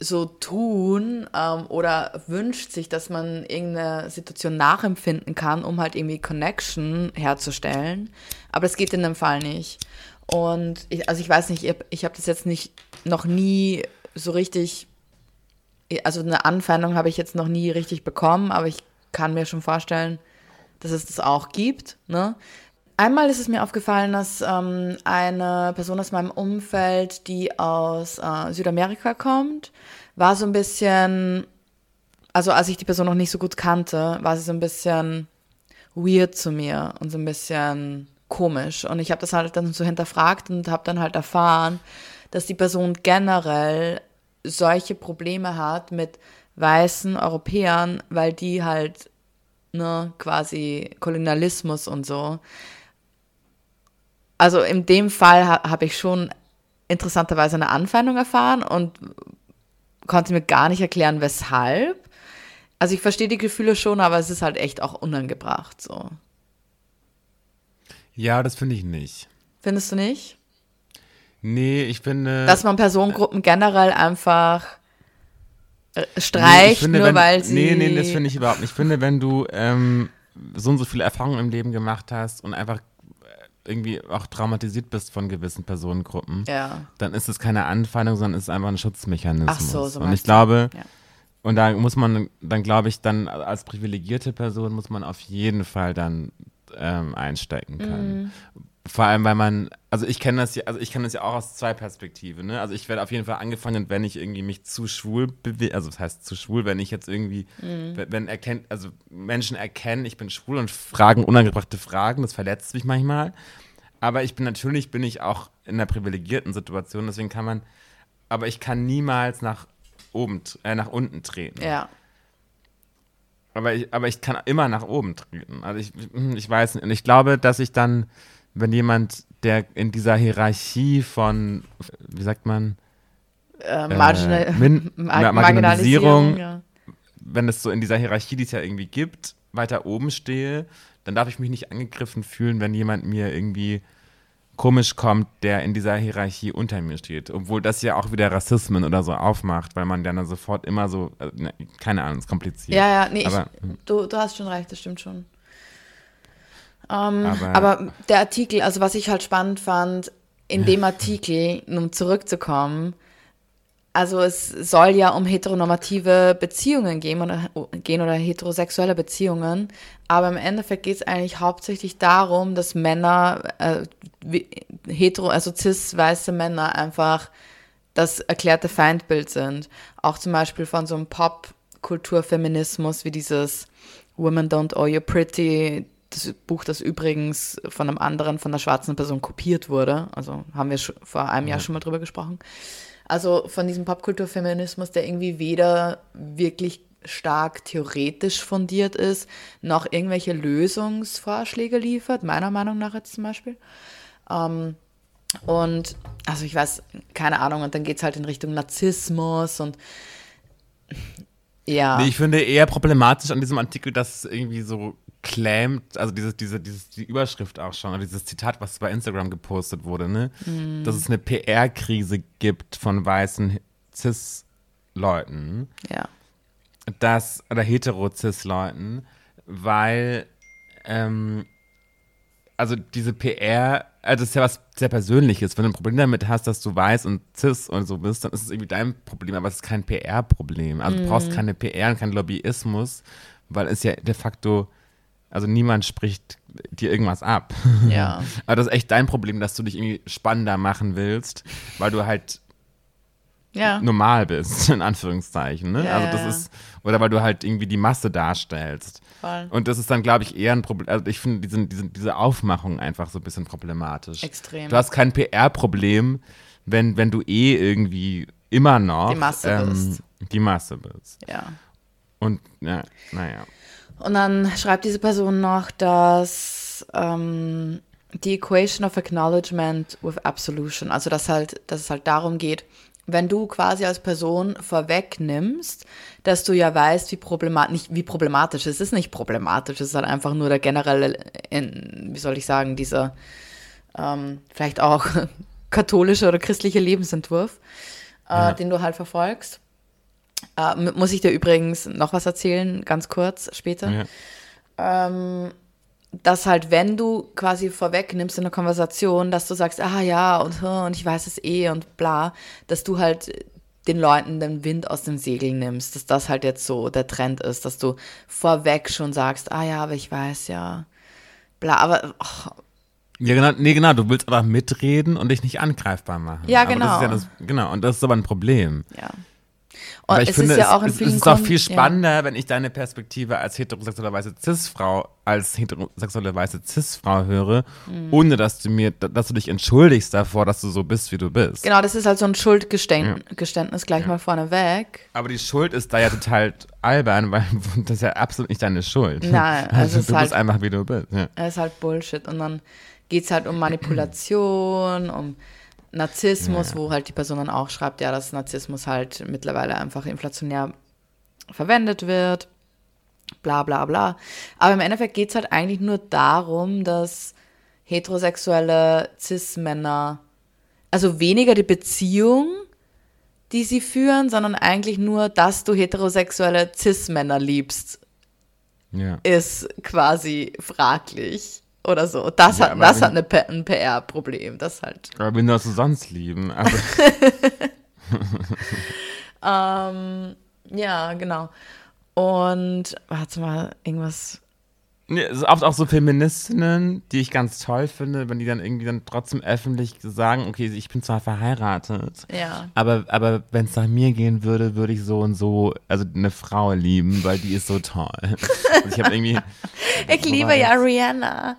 so tun ähm, oder wünscht sich, dass man irgendeine Situation nachempfinden kann, um halt irgendwie Connection herzustellen. Aber das geht in dem Fall nicht. Und ich, also ich weiß nicht, ich, ich habe das jetzt nicht noch nie so richtig also eine Anfeindung habe ich jetzt noch nie richtig bekommen, aber ich kann mir schon vorstellen, dass es das auch gibt. Ne? Einmal ist es mir aufgefallen, dass ähm, eine Person aus meinem Umfeld, die aus äh, Südamerika kommt, war so ein bisschen, also als ich die Person noch nicht so gut kannte, war sie so ein bisschen weird zu mir und so ein bisschen komisch. Und ich habe das halt dann so hinterfragt und habe dann halt erfahren, dass die Person generell solche Probleme hat mit weißen Europäern, weil die halt ne, quasi Kolonialismus und so. Also in dem Fall ha habe ich schon interessanterweise eine Anfeindung erfahren und konnte mir gar nicht erklären, weshalb. Also ich verstehe die Gefühle schon, aber es ist halt echt auch unangebracht so. Ja, das finde ich nicht. Findest du nicht? Nee, ich finde. Dass man Personengruppen generell einfach äh, Nee, ich streicht, finde, nur wenn, weil sie. Nee, nee, das finde ich überhaupt nicht. Ich finde, wenn du ähm, so und so viele Erfahrungen im Leben gemacht hast und einfach äh, irgendwie auch traumatisiert bist von gewissen Personengruppen, Ja. dann ist es keine Anfeindung, sondern ist einfach ein Schutzmechanismus. Ach so, so und ich glaube, Ja. und da muss man, dann glaube ich, dann als privilegierte Person muss man auf jeden Fall dann ähm, einstecken können. Mhm. Vor allem, weil man, also ich kenne das ja, also ich kenne das ja auch aus zwei Perspektiven, ne? Also ich werde auf jeden Fall angefangen, wenn ich irgendwie mich zu schwul bewege, also das heißt zu schwul, wenn ich jetzt irgendwie, Mhm. wenn, wenn erkennt, also Menschen erkennen, ich bin schwul und fragen unangebrachte Fragen, das verletzt mich manchmal. Aber ich bin natürlich bin ich auch in einer privilegierten Situation, deswegen kann man, aber ich kann niemals nach oben, äh, nach unten treten. Ja. Aber ich, aber ich kann immer nach oben treten. Also ich, ich weiß nicht. Und ich glaube, dass ich dann, wenn jemand, der in dieser Hierarchie von, wie sagt man, Äh, marginal Min- Mar Ma- Marginalisierung. Marginalisierung. Ja. wenn es so in dieser Hierarchie, die es ja irgendwie gibt, weiter oben stehe, dann darf ich mich nicht angegriffen fühlen, wenn jemand mir irgendwie komisch kommt, der in dieser Hierarchie unter mir steht. Obwohl das ja auch wieder Rassismen oder so aufmacht, weil man dann sofort immer so, äh, ne, keine Ahnung, ist kompliziert. Ja, ja, nee, Aber, ich, du, du hast schon recht, das stimmt schon. Ähm, Aber- aber, der Artikel, also was ich halt spannend fand, in dem Artikel, um zurückzukommen, also es soll ja um heteronormative Beziehungen gehen oder, gehen oder heterosexuelle Beziehungen, aber im Endeffekt geht es eigentlich hauptsächlich darum, dass Männer, äh, wie- hetero, also cis-weiße Männer einfach das erklärte Feindbild sind. Auch zum Beispiel von so einem Pop-Kulturfeminismus wie dieses Women Don't Owe You Pretty, das Buch, das übrigens von einem anderen, von einer schwarzen Person kopiert wurde. Also haben wir vor einem Jahr schon mal drüber gesprochen. Also von diesem Popkulturfeminismus, der irgendwie weder wirklich stark theoretisch fundiert ist, noch irgendwelche Lösungsvorschläge liefert, meiner Meinung nach jetzt zum Beispiel. Ähm, und also ich weiß, keine Ahnung, und dann geht es halt in Richtung Narzissmus und ja. Nee, ich finde eher problematisch an diesem Artikel, dass es irgendwie so claimt, also dieses, diese, dieses, die Überschrift auch schon, oder dieses Zitat, was bei Instagram gepostet wurde, ne? Mhm. Dass es eine PR-Krise gibt von weißen Cis-Leuten, ja. dass, oder hetero-Cis-Leuten, weil, ähm, also diese PR, also das ist ja was sehr Persönliches. Wenn du ein Problem damit hast, dass du weiß und cis und so bist, dann ist es irgendwie dein Problem, aber es ist kein PR-Problem. Also du brauchst keine PR und keinen Lobbyismus, weil es ja de facto, also niemand spricht dir irgendwas ab. Ja. aber das ist echt dein Problem, dass du dich irgendwie spannender machen willst, weil du halt Ja. normal bist, in Anführungszeichen. Ne? Ja, also das ja. ist, oder weil du halt irgendwie die Masse darstellst. Voll. Und das ist dann, glaube ich, eher ein Problem. Also ich finde diesen, diesen, diese Aufmachung einfach so ein bisschen problematisch. Extrem. Du hast kein PR-Problem, wenn, wenn du eh irgendwie immer noch Die Masse bist. die Masse bist. ja. Und ja, naja. Und dann schreibt diese Person noch, dass ähm, die Equation of Acknowledgement with Absolution, also dass halt, dass es halt darum geht, wenn du quasi als Person vorwegnimmst, dass du ja weißt, wie problematisch, nicht wie problematisch es ist, es ist nicht problematisch, es ist halt einfach nur der generelle, in, wie soll ich sagen, dieser ähm, vielleicht auch katholische oder christliche Lebensentwurf, äh, den du halt verfolgst. Äh, muss ich dir übrigens noch was erzählen, ganz kurz später Ja. dass halt, wenn du quasi vorwegnimmst in der Konversation, dass du sagst, ah ja, und, und ich weiß es eh und bla, dass du halt den Leuten den Wind aus den Segeln nimmst, dass das halt jetzt so der Trend ist, dass du vorweg schon sagst, ah ja, aber ich weiß ja, bla, aber oh, Ja, genau, nee, genau, du willst aber mitreden und dich nicht angreifbar machen. Ja, ist ja genau. das, genau, und das ist aber ein Problem. ja. Und Aber ich es finde, ist ja es, auch in es, es ist doch Kon- viel ja. spannender, wenn ich deine Perspektive als heterosexuelle weiße Cis-Frau, als heterosexuelle weiße Cis-Frau höre, Mhm. ohne dass du mir, dass du dich entschuldigst davor, dass du so bist, wie du bist. Genau, das ist halt so ein Schuldgeständnis Geständnis gleich mal vorneweg. Aber die Schuld ist da ja total albern, weil das ist ja absolut nicht deine Schuld. Nein, also also du ist bist halt- einfach, wie du bist. Ja. Es ist halt Bullshit. Und dann geht es halt um Manipulation, um Narzissmus, wo halt die Person dann auch schreibt, ja, dass Narzissmus halt mittlerweile einfach inflationär verwendet wird, bla bla bla. Aber im Endeffekt geht es halt eigentlich nur darum, dass heterosexuelle Cis-Männer, also weniger die Beziehung, die sie führen, sondern eigentlich nur, dass du heterosexuelle Cis-Männer liebst, ja. ist quasi fraglich oder so. Das Ja, hat, das wenn- hat eine, ein PR-Problem. Das halt. Aber wen sollst du sonst lieben? Also, Ähm, ja, genau. Und warte mal, irgendwas. Nee, es ist oft auch so Feministinnen, die ich ganz toll finde, wenn die dann irgendwie dann trotzdem öffentlich sagen, okay, ich bin zwar verheiratet, Ja. aber, aber wenn es nach mir gehen würde, würde ich so und so, also eine Frau lieben, weil die ist so toll. Ich habe irgendwie, Ich liebe ja Rihanna.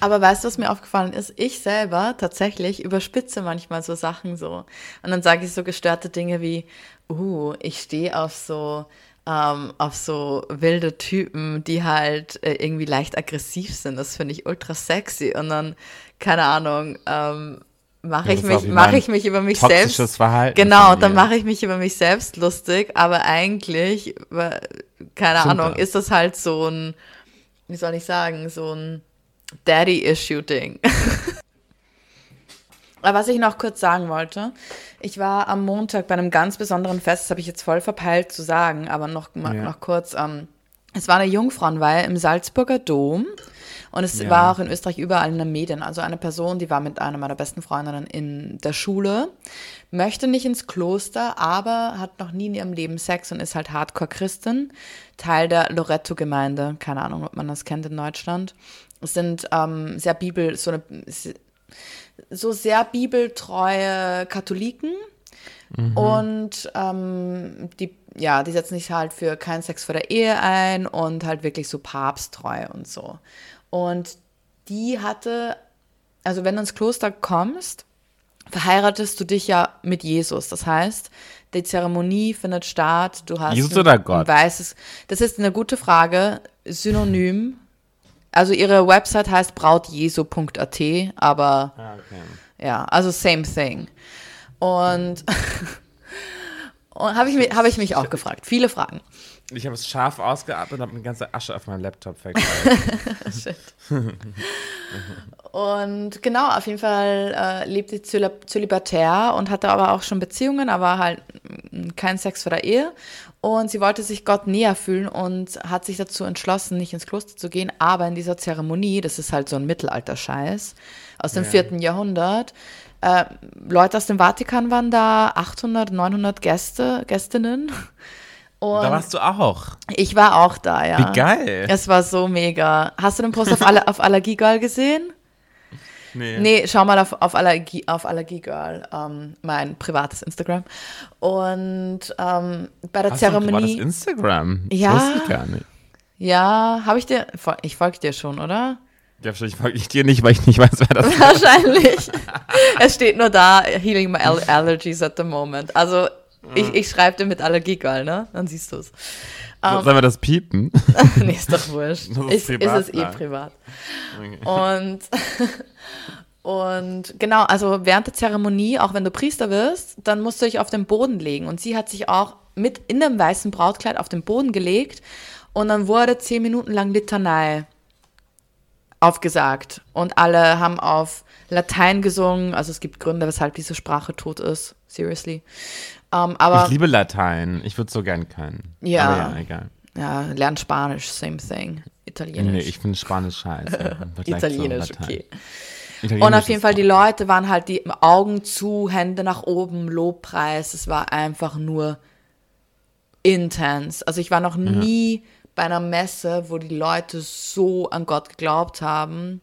Aber weißt du, was mir aufgefallen ist? Ich selber tatsächlich überspitze manchmal so Sachen so. Und dann sage ich so gestörte Dinge wie, uh, ich stehe auf so, ähm, auf so wilde Typen, die halt äh, irgendwie leicht aggressiv sind. Das finde ich ultra sexy. Und dann, keine Ahnung, ähm, mache Ja, ich mich, mache ich mich über mich selbst. Verhalten Genau, dann mache ich mich über mich selbst lustig, aber eigentlich, keine Stimmt Ahnung, ist das halt so ein, wie soll ich sagen, so ein Daddy-Issue-Ding. Aber was ich noch kurz sagen wollte, ich war am Montag bei einem ganz besonderen Fest, das habe ich jetzt voll verpeilt zu sagen, aber noch, Ja. noch kurz. Ähm, es war eine Jungfrauenweihe im Salzburger Dom und es Ja. war auch in Österreich überall in den Medien. Also eine Person, die war mit einer meiner besten Freundinnen in der Schule, möchte nicht ins Kloster, aber hat noch nie in ihrem Leben Sex und ist halt Hardcore-Christin, Teil der Loretto-Gemeinde. Keine Ahnung, ob man das kennt in Deutschland. Es sind ähm, sehr Bibel, so eine so sehr bibeltreue Katholiken und ähm, die, ja, die setzen sich halt für keinen Sex vor der Ehe ein und halt wirklich so papsttreu und so. Und die hatte, also wenn du ins Kloster kommst, verheiratest du dich ja mit Jesus. Das heißt, die Zeremonie findet statt, du hast Jesus oder Gott? weißes, das ist eine gute Frage, Synonym. Also ihre Website heißt brautjesu.at, aber Ah, okay. ja, also same thing. Und, und habe ich, mi- hab ich mich auch gefragt. Viele Fragen. Ich habe es scharf ausgeatmet und habe eine ganze Asche auf meinem Laptop verteilt. Und genau, auf jeden Fall äh, lebt sie zöli- zölibatär und hatte aber auch schon Beziehungen, aber halt mm, kein Sex vor der Ehe. Und sie wollte sich Gott näher fühlen und hat sich dazu entschlossen, nicht ins Kloster zu gehen, aber in dieser Zeremonie, das ist halt so ein Mittelalter-Scheiß aus dem Ja. vierten Jahrhundert. Äh, Leute aus dem Vatikan waren da, 800, 900 Gäste, Gästinnen. Und da warst du auch. ich war auch da, ja. Wie geil. Es war so mega. Hast du den Post auf, Aller, auf Allergiegirl gesehen? Nee. Nee, schau mal auf, auf, Allergie, auf Allergiegirl, ähm, mein privates Instagram. Und ähm, bei der Hast du ein privates Zeremonie. Instagram? Ja. Das wusste ich gar nicht. Ja, habe ich dir. Ich folge dir schon, oder? Ja, wahrscheinlich folge ich dir nicht, weil ich nicht weiß, wer das ist. Wahrscheinlich. es steht nur da, healing my Al- allergies at the moment. Also, ich, ich schreibe dir mit Allergiegirl, ne? Dann siehst du es. Sollen wir das piepen? nee, ist doch wurscht. Das ist Ist, ist, es eh nein. privat. Und, und genau, also während der Zeremonie, auch wenn du Priester wirst, dann musst du dich auf den Boden legen. Und sie hat sich auch mit in dem weißen Brautkleid auf den Boden gelegt. Und dann wurde zehn Minuten lang Litanei aufgesagt. Und alle haben auf Latein gesungen. Also es gibt Gründe, weshalb diese Sprache tot ist. Seriously. Ähm, aber Ich liebe Latein. Ich würde so gern können. Ja. Aber ja, egal. ja, lern Spanisch, same thing. Italienisch. Nee, ich finde Spanisch scheiße. Italienisch, okay. Und auf jeden Fall, die Leute waren halt die Augen zu, Hände nach oben, Lobpreis. Es war einfach nur intens. Also ich war noch nie bei einer Messe, wo die Leute so an Gott geglaubt haben.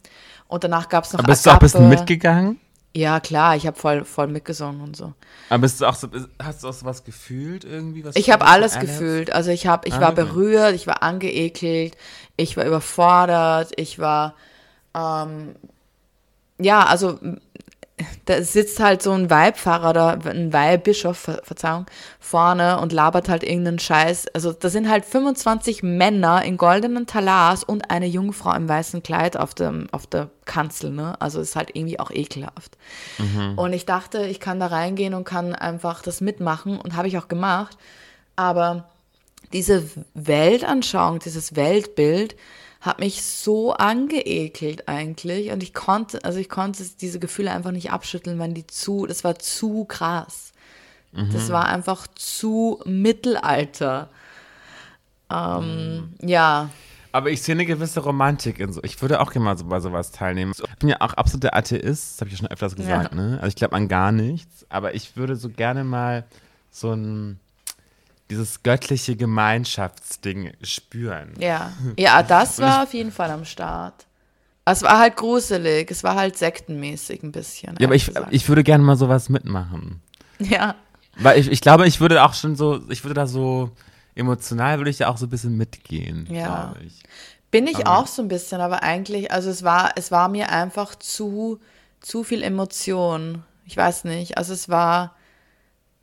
Und danach gab es noch Aber bist du auch ein bisschen Agape. mitgegangen? Ja, klar, ich habe voll, voll mitgesungen und so. Aber bist du auch so, hast du auch so was gefühlt irgendwie? Was Ich habe alles gefühlt. Also ich habe, ich Ah, war okay. berührt, ich war angeekelt, ich war überfordert, ich war, ähm, ja, also da sitzt halt so ein Weihpfarrer oder ein Weihbischof, Ver Verzeihung, vorne und labert halt irgendeinen Scheiß. Also da sind halt 25 Männer in goldenen Talars und eine Jungfrau im weißen Kleid auf, dem, auf der Kanzel, ne? Also ist halt irgendwie auch ekelhaft. Und ich dachte, ich kann da reingehen und kann einfach das mitmachen und habe ich auch gemacht. Aber diese Weltanschauung, dieses Weltbild hat mich so angeekelt eigentlich und ich konnte, also ich konnte diese Gefühle einfach nicht abschütteln, weil die zu, das war zu krass. Das war einfach zu Mittelalter. Ähm, Ja, Aber ich sehe eine gewisse Romantik in so. Ich würde auch gerne mal so bei sowas teilnehmen. Ich bin ja auch absoluter Atheist, das habe ich ja schon öfters gesagt, Ja. ne? Also ich glaube an gar nichts, aber ich würde so gerne mal so ein dieses göttliche Gemeinschaftsding spüren. ja. Ja, das war auf jeden Fall am Start. Es war halt gruselig, es war halt sektenmäßig ein bisschen. Ja, aber ich, gesagt. ich würde gerne mal sowas mitmachen. ja. Weil ich, ich glaube, ich würde auch schon so, ich würde da so emotional würde ich da auch so ein bisschen mitgehen, Ja. glaube ich. Bin ich auch so ein bisschen, aber eigentlich, also es war, es war mir einfach zu, zu viel Emotion. Ich weiß nicht. Also es war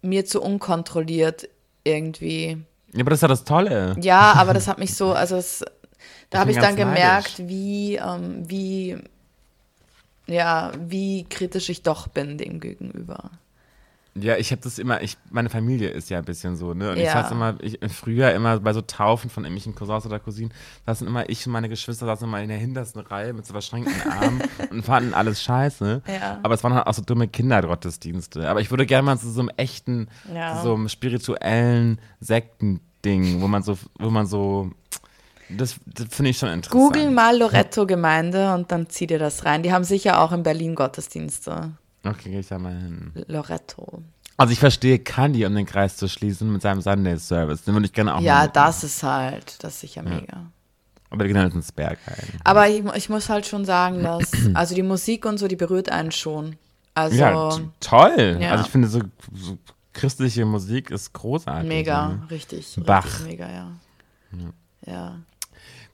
mir zu unkontrolliert irgendwie. Ja, aber das ist ja das Tolle. Ja, aber das hat mich so, also es, da habe ich dann gemerkt, wie, ähm, wie, ja, wie kritisch ich doch bin dem gegenüber. Ja, ich habe das immer, ich, meine Familie ist ja ein bisschen so, ne? Und ich Ja. saß immer, ich, früher immer bei so Taufen von irgendwelchen Cousins oder Cousinen, saßen immer ich und meine Geschwister saßen immer in der hintersten Reihe mit so verschränkten Armen und fanden alles scheiße. Ja. Aber es waren halt auch so dumme Kindergottesdienste. Aber ich würde gerne mal zu so einem echten, Ja. so einem spirituellen Sektending, wo man so, wo man so, das, das finde ich schon interessant. Google mal Loretto-Gemeinde und dann zieh dir das rein. Die haben sicher auch in Berlin Gottesdienste. Okay, gehe ich da mal hin. Loretto. Also ich verstehe Kanye, um den Kreis zu schließen, mit seinem Sunday Service. Den würde ich gerne auch Ja, das ist halt, das ist sicher mega. Aber gehen halt ins Bergheim. Aber ich, ich muss halt schon sagen, dass, also die Musik und so, die berührt einen schon. Also, Ja, toll. Ja. Also ich finde, so, so christliche Musik ist großartig. mega, Ne? richtig. Bach. Richtig mega, ja. Ja.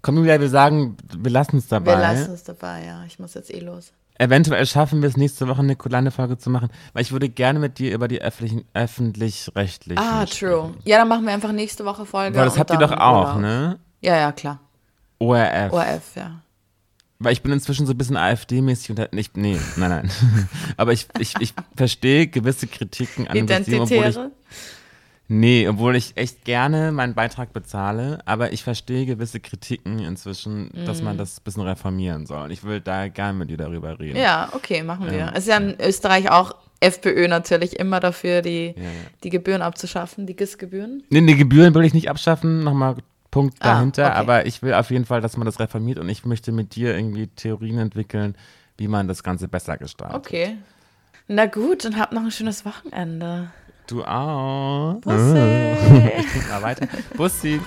Komm, Julia, wir sagen, wir lassen es dabei. Wir lassen es dabei, ja. Ich muss jetzt eh los. Eventuell schaffen wir es nächste Woche, eine kleine Folge zu machen, weil ich würde gerne mit dir über die öffentlichen, öffentlich-rechtlichen. Ah, sprechen. true. Ja, dann machen wir einfach nächste Woche Folge. Weil das habt ihr doch auch, Urlaub. ne? Ja, ja, klar. ORF. ORF, ja. Weil ich bin inzwischen so ein bisschen AfD-mäßig und nicht, nee, nein, nein. Aber ich, ich, ich verstehe gewisse Kritiken an dem System, obwohl ich, Identitäre. Nee, obwohl ich echt gerne meinen Beitrag bezahle, aber ich verstehe gewisse Kritiken inzwischen, dass man das ein bisschen reformieren soll. Und ich will da gerne mit dir darüber reden. Ja, okay, machen wir. Es ist ja in Österreich auch FPÖ natürlich immer dafür, die, Ja, ja. die Gebühren abzuschaffen, die GIS-Gebühren. Nee, die Gebühren will ich nicht abschaffen, nochmal Punkt Ah, dahinter, okay. aber ich will auf jeden Fall, dass man das reformiert und ich möchte mit dir irgendwie Theorien entwickeln, wie man das Ganze besser gestaltet. Okay. Na gut, dann habt noch ein schönes Wochenende. Du auch. Bussi. Ich guck mal weiter. Bussi.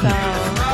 Ciao.